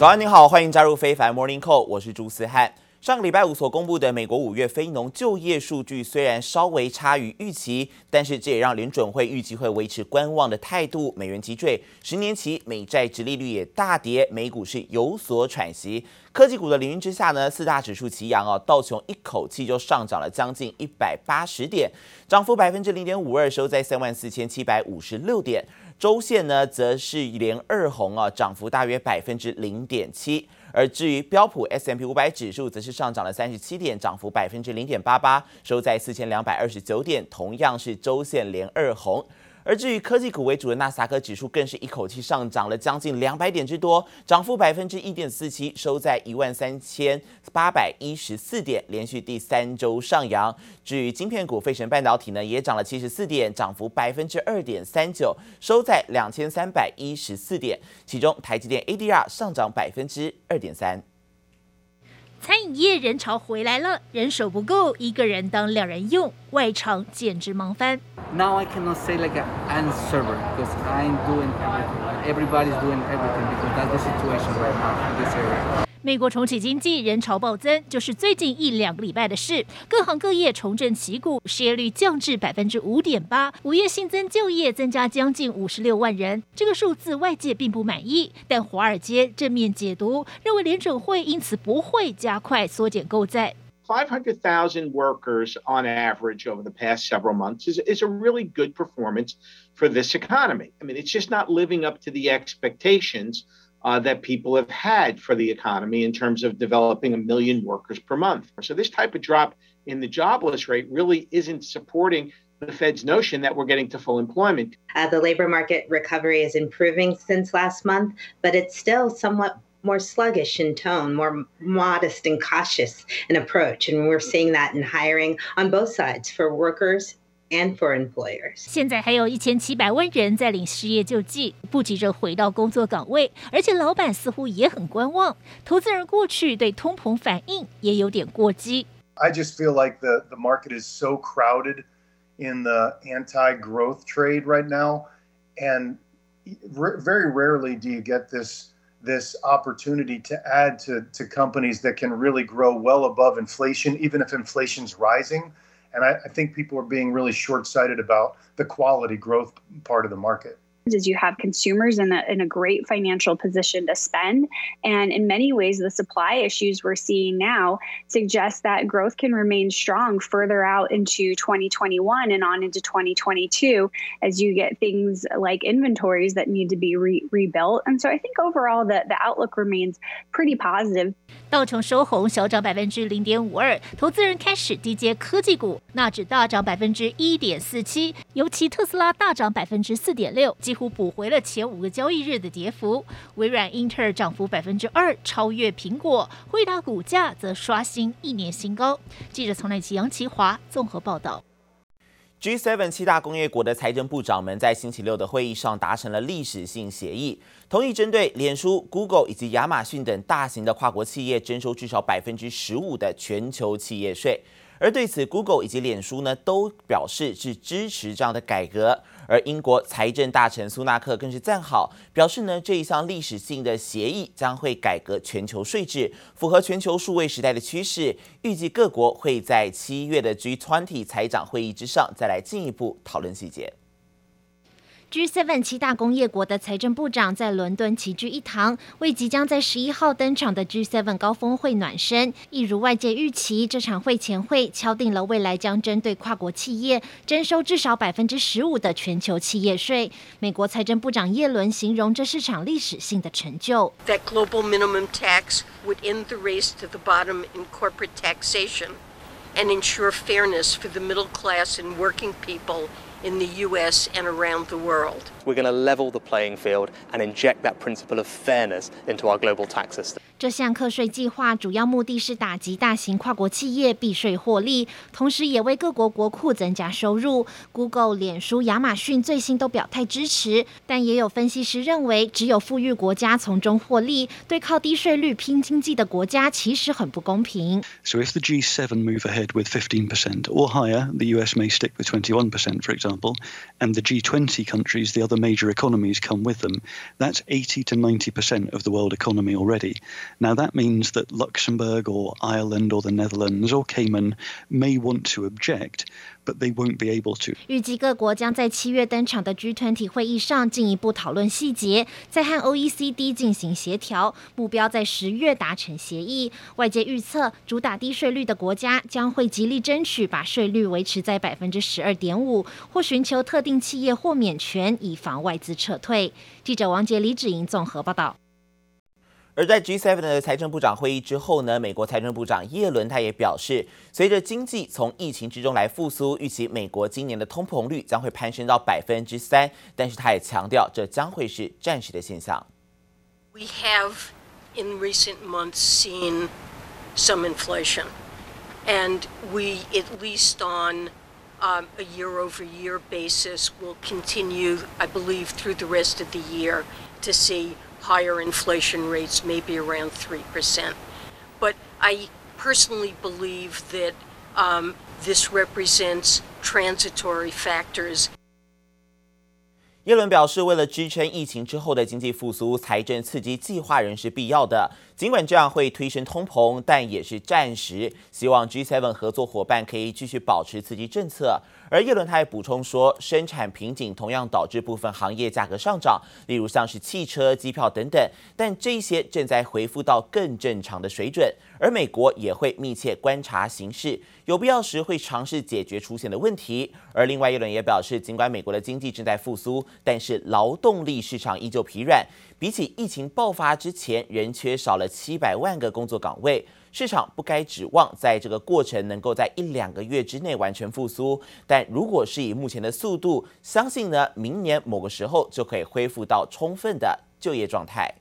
早安，你好，欢迎加入非凡 Morning Call，我是朱思翰。上个礼拜五所公布的美国五月非农就业数据虽然稍微差于预期，但是这也让联准会预计会维持观望的态度，美元急坠，十年期美债殖利率也大跌，美股是有所喘息。科技股的领军之下呢，四大指数齐扬哦，道琼一口气就上涨了将近一百八十点，涨幅百分之零点五二，收在三万四千七百五十六点。周线呢，则是连二红啊，涨幅大约百分之零点七。而至于标普 S M P 五百指数，则是上涨了三十七点，涨幅百分之零点八八，收在四千两百二十九点，同样是周线连二红。而至于科技股为主的纳斯达克指数，更是一口气上涨了将近两百点之多，涨幅百分之一点四七，收在一万三千八百一十四点，连续第三周上扬。至于晶片股，费神半导体呢也涨了七十四点，涨幅百分之二点三九，收在两千三百一十四点。其中台积电 ADR 上涨百分之二点三。餐饮业人潮回来了，人手不够，一个人当两人用，外场简直忙翻。美国重启经济，人潮暴增，就是最近一两个礼拜的事。各行各业重振旗鼓，失业率降至百分之五点八，五月新增就业增加将近五十六万人。这个数字外界并不满意，但华尔街正面解读，认为联准会因此不会加快缩减购债。Five hundred thousand workers on average over the past several months is is a really good performance for this economy. I mean, it's just not living up to the expectations. Uh, that people have had for the economy in terms of developing a million workers per month. So this type of drop in the jobless rate really isn't supporting the Fed's notion that we're getting to full employment. Uh, the labor market recovery is improving since last month, but it's still somewhat more sluggish in tone, more modest and cautious in approach. And we're seeing that in hiring on both sides for workers and for employers. 现在还有一千七百万人在领失业救济，不急着回到工作岗位，而且老板似乎也很观望。投资人过去对通膨反应也有点过激。I just feel like the the market is so crowded in the anti-growth trade right now, and very rarely do you get this this opportunity to add to to companies that can really grow well above inflation, even if inflation's rising. And I, I think people are being really short sighted about the quality growth part of the market is you have consumers in a, in a great financial position to spend. And in many ways, the supply issues we're seeing now suggest that growth can remain strong further out into 2021 and on into 2022 as you get things like inventories that need to be re rebuilt. And so I think overall the, the outlook remains pretty positive. 道琼收红，小涨百分之零点五二，投资人开始低接科技股，纳指大涨百分之一点四七，尤其特斯拉大涨百分之四点六。几乎 补回了前五个交易日的跌幅。微软、英特尔涨幅百分之二，超越苹果。惠达股价则刷新一年新高。记者从内奇杨奇华综合报道。G7 七大工业国的财政部长们在星期六的会议上达成了历史性协议，同意针对脸书、Google 以及亚马逊等大型的跨国企业征收至少百分之十五的全球企业税。而对此，Google 以及脸书呢都表示是支持这样的改革。而英国财政大臣苏纳克更是赞好，表示呢这一项历史性的协议将会改革全球税制，符合全球数位时代的趋势。预计各国会在七月的 G20 财长会议之上再来进一步讨论细节。G7 七大工业国的财政部长在伦敦齐聚一堂，为即将在十一号登场的 G7 高峰会暖身。一如外界预期，这场会前会敲定了未来将针对跨国企业征收至少百分之十五的全球企业税。美国财政部长耶伦形容这是场历史性的成就。That global minimum tax would end the race to the bottom in corporate taxation and ensure fairness for the middle class and working people. In the U.S. and around the world We're going to level the playing field and inject that principle of fairness into our global tax system. 这项课税计划主要目的是打击大型跨国企业避税获利，同时也为各国国库增加收入。Google、脸书、亚马逊最新都表态支持，但也有分析师认为，只有富裕国家从中获利，对靠低税率拼经济的国家其实很不公平。So if the G7 move ahead with 15% or higher, the US may stick with 21%, for example. example, and the G20 countries, the other major economies, come with them, that's 80 to 90% of the world economy already. Now, that means that Luxembourg or Ireland or the Netherlands or Cayman may want to object, but they won't be able to. 预计各国将在七月登场的 G20 会议上进一步讨论细节，再和 OECD 进行协调，目标在十月达成协议。外界预测，主打低税率的国家将会极力争取把税率维持在百分之十二点五，或寻求特定企业豁免权，以 防外资撤退。记者王杰、李芷莹综合报道。而在 G7 的财政部长会议之后呢，美国财政部长耶伦他也表示，随着经济从疫情之中来复苏，预期美国今年的通膨率将会攀升到百分之三。但是他也强调，这将会是暂时的现象。We have in recent months seen some inflation, and we at least on a year-over-year basis will continue, I believe, through the rest of the year to see. higher inflation rates, maybe around 3%. But I personally believe that um, this represents transitory factors. 耶伦表示，为了支撑疫情之后的经济复苏，财政刺激计划仍是必要的。尽管这样会推升通膨，但也是暂时。希望 G7 合作伙伴可以继续保持刺激政策。而耶伦他还补充说，生产瓶颈同样导致部分行业价格上涨，例如像是汽车、机票等等。但这些正在恢复到更正常的水准，而美国也会密切观察形势，有必要时会尝试解决出现的问题。而另外，耶伦也表示，尽管美国的经济正在复苏，但是劳动力市场依旧疲软，比起疫情爆发之前，仍缺少了七百万个工作岗位。市场不该指望在这个过程能够在一两个月之内完全复苏，但如果是以目前的速度，相信呢，明年某个时候就可以恢复到充分的就业状态。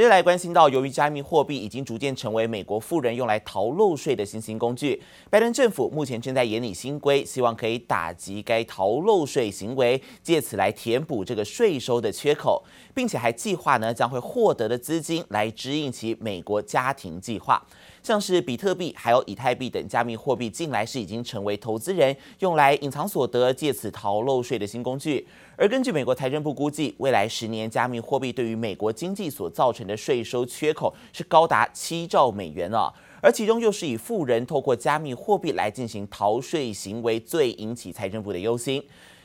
接下来关心到，由于加密货币已经逐渐成为美国富人用来逃漏税的新兴工具，拜登政府目前正在研拟新规，希望可以打击该逃漏税行为，借此来填补这个税收的缺口，并且还计划呢将会获得的资金来支应其美国家庭计划。像是比特币还有以太币等加密货币，近来是已经成为投资人用来隐藏所得、借此逃漏税的新工具。而根据美国财政部估计，未来十年加密货币对于美国经济所造成的税收缺口是高达七兆美元啊！而其中又是以富人透过加密货币来进行逃税行为最引起财政部的忧心。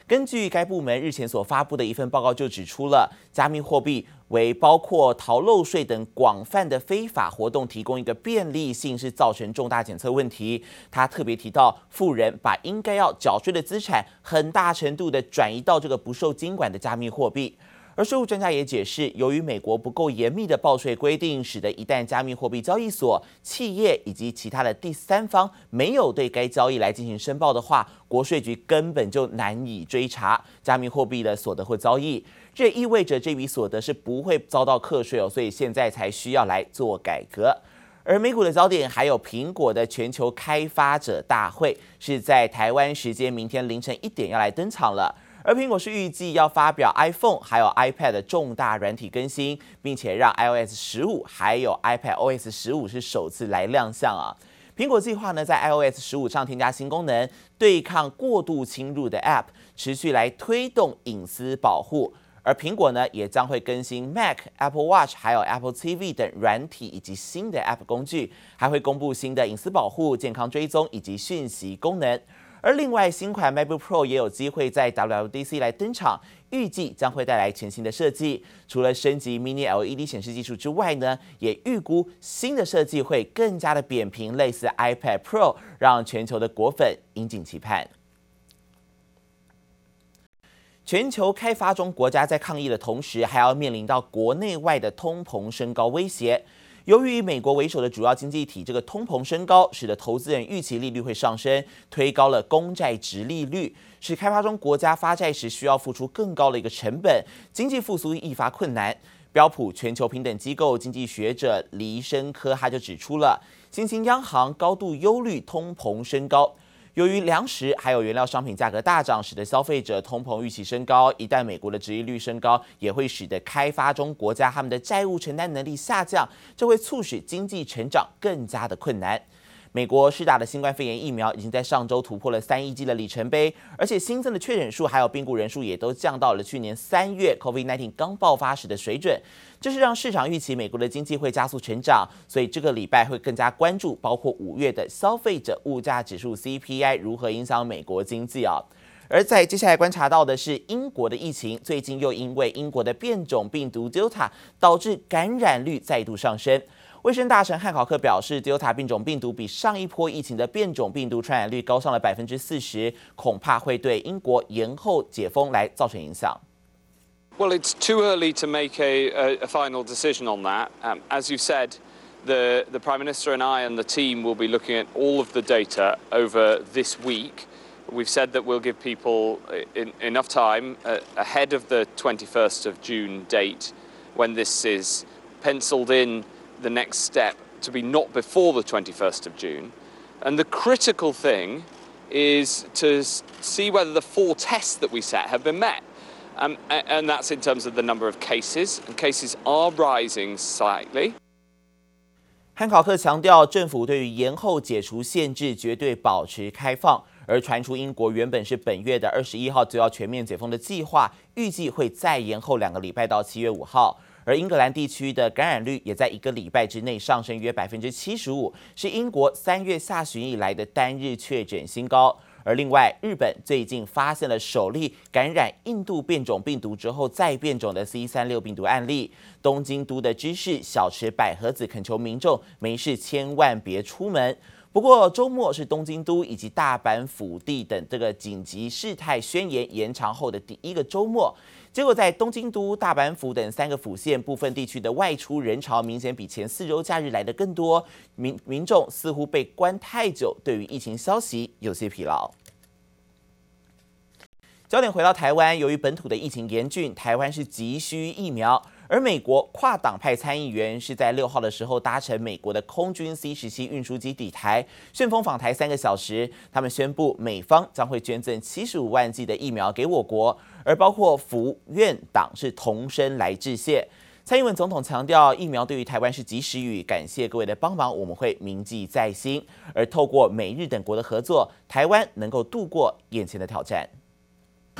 根据该部门日前所发布的一份报告，就指出了加密货币为包括逃漏税等广泛的非法活动提供一个便利性，是造成重大检测问题。他特别提到，富人把应该要缴税的资产，很大程度的转移到这个不受监管的加密货币。而税务专家也解释，由于美国不够严密的报税规定，使得一旦加密货币交易所、企业以及其他的第三方没有对该交易来进行申报的话，国税局根本就难以追查加密货币的所得或交易。这意味着这笔所得是不会遭到课税哦，所以现在才需要来做改革。而美股的焦点还有苹果的全球开发者大会，是在台湾时间明天凌晨一点要来登场了。而苹果是预计要发表 iPhone 还有 iPad 的重大软体更新，并且让 iOS 十五还有 iPad OS 十五是首次来亮相啊。苹果计划呢在 iOS 十五上添加新功能，对抗过度侵入的 App，持续来推动隐私保护。而苹果呢也将会更新 Mac、Apple Watch 还有 Apple TV 等软体以及新的 App 工具，还会公布新的隐私保护、健康追踪以及讯息功能。而另外，新款 MacBook Pro 也有机会在 WWDC 来登场，预计将会带来全新的设计。除了升级 Mini LED 显示技术之外呢，也预估新的设计会更加的扁平，类似 iPad Pro，让全球的果粉引颈期盼。全球开发中国家在抗疫的同时，还要面临到国内外的通膨升高威胁。由于以美国为首的主要经济体，这个通膨升高，使得投资人预期利率会上升，推高了公债殖利率，使开发中国家发债时需要付出更高的一个成本，经济复苏愈发困难。标普全球平等机构经济学者黎申科他就指出了，新兴央行高度忧虑通膨升高。由于粮食还有原料商品价格大涨，使得消费者通膨预期升高。一旦美国的殖利率升高，也会使得开发中国家他们的债务承担能力下降，这会促使经济成长更加的困难。美国施打的新冠肺炎疫苗已经在上周突破了三亿剂的里程碑，而且新增的确诊数还有病故人数也都降到了去年三月 COVID-19 刚爆发时的水准。这是让市场预期美国的经济会加速成长，所以这个礼拜会更加关注包括五月的消费者物价指数 CPI 如何影响美国经济啊。而在接下来观察到的是英国的疫情，最近又因为英国的变种病毒 Delta 导致感染率再度上升。卫生大臣汉考克表示，Delta 变种病毒比上一波疫情的变种病毒传染率高上了百分之四十，恐怕会对英国延后解封来造成影响。Well, it's too early to make a, a, a final decision on that. Um, as you said, the, the Prime Minister and I and the team will be looking at all of the data over this week. We've said that we'll give people in, enough time uh, ahead of the 21st of June date when this is penciled in the next step to be not before the 21st of June. And the critical thing is to see whether the four tests that we set have been met. Um, and that's in terms of the number of cases, and cases are rising slightly. 汉考克强调，政府对于延后解除限制绝对保持开放。而传出英国原本是本月的二十一号就要全面解封的计划，预计会再延后两个礼拜到七月五号。 而英格兰地区的感染率也在一个礼拜之内上升约百分之七十五，是英国三月下旬以来的单日确诊新高。而另外，日本最近发现了首例感染印度变种病毒之后再变种的 C 三六病毒案例。东京都的知事小池百合子恳求民众没事千万别出门。不过周末是东京都以及大阪府地等这个紧急事态宣言延长后的第一个周末。结果，在东京都、大阪府等三个府县部分地区的外出人潮明显比前四周假日来得更多，民民众似乎被关太久，对于疫情消息有些疲劳。焦点回到台湾，由于本土的疫情严峻，台湾是急需疫苗。而美国跨党派参议员是在六号的时候搭乘美国的空军 C 十七运输机抵台，旋风访台三个小时。他们宣布美方将会捐赠七十五万剂的疫苗给我国，而包括府院党是同声来致谢。蔡英文总统强调，疫苗对于台湾是及时雨，感谢各位的帮忙，我们会铭记在心。而透过美日等国的合作，台湾能够度过眼前的挑战。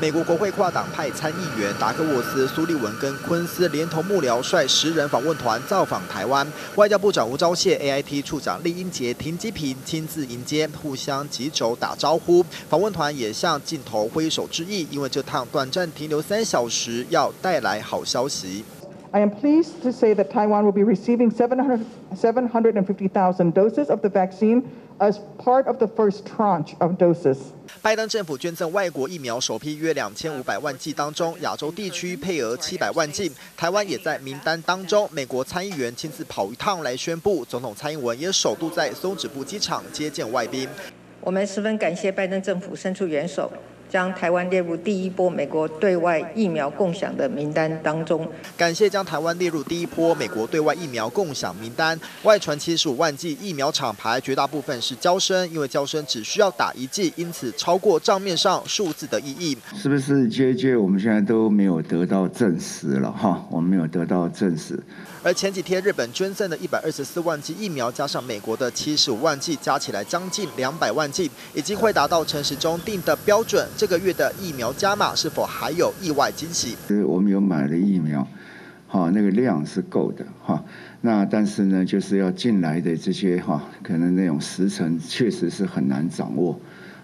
美国国会跨党派参议员达克沃斯、苏利文跟昆斯连同幕僚率十人访问团造访台湾，外交部长吴钊燮、AIT 处长酈英杰、停机坪亲自迎接，互相击肘打招呼。访问团也向镜头挥手致意，因为这趟短暂停留三小时，要带来好消息。I am pleased to say that Taiwan will be receiving 750,000 doses of the vaccine as part of the first tranche of doses. 拜登政府捐赠外国疫苗首批约两千五百万剂当中，亚洲地区配额七百万剂，台湾也在名单当中。美国参议员亲自跑一趟来宣布，总统蔡英文也首度在松指布机场接见外宾。我们十分感谢拜登政府伸出援手。将台湾列入第一波美国对外疫苗共享的名单当中。感谢将台湾列入第一波美国对外疫苗共享名单。外传七十五万剂疫苗厂牌，绝大部分是娇生，因为娇生只需要打一剂，因此超过账面上数字的意义。是不是 JJ？我们现在都没有得到证实了哈，我们没有得到证实。而前几天日本捐赠的一百二十四万剂疫苗，加上美国的七十五万剂，加起来将近两百万剂，已经会达到陈时中定的标准。这这个月的疫苗加码是否还有意外惊喜？我们有买了疫苗，哈，那个量是够的哈。那但是呢，就是要进来的这些哈，可能那种时程确实是很难掌握。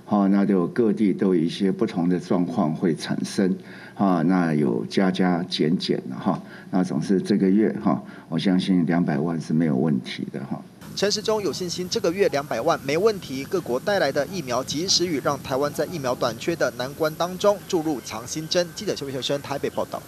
好，那就各地都有一些不同的状况会产生。哈，那有加加减减的哈，那总是这个月哈，我相信两百万是没有问题的哈。陈时中有信心这个月两百万没问题，各国带来的疫苗及时雨让台湾在疫苗短缺的难关当中注入强心针。记者邱维秀生台北报道。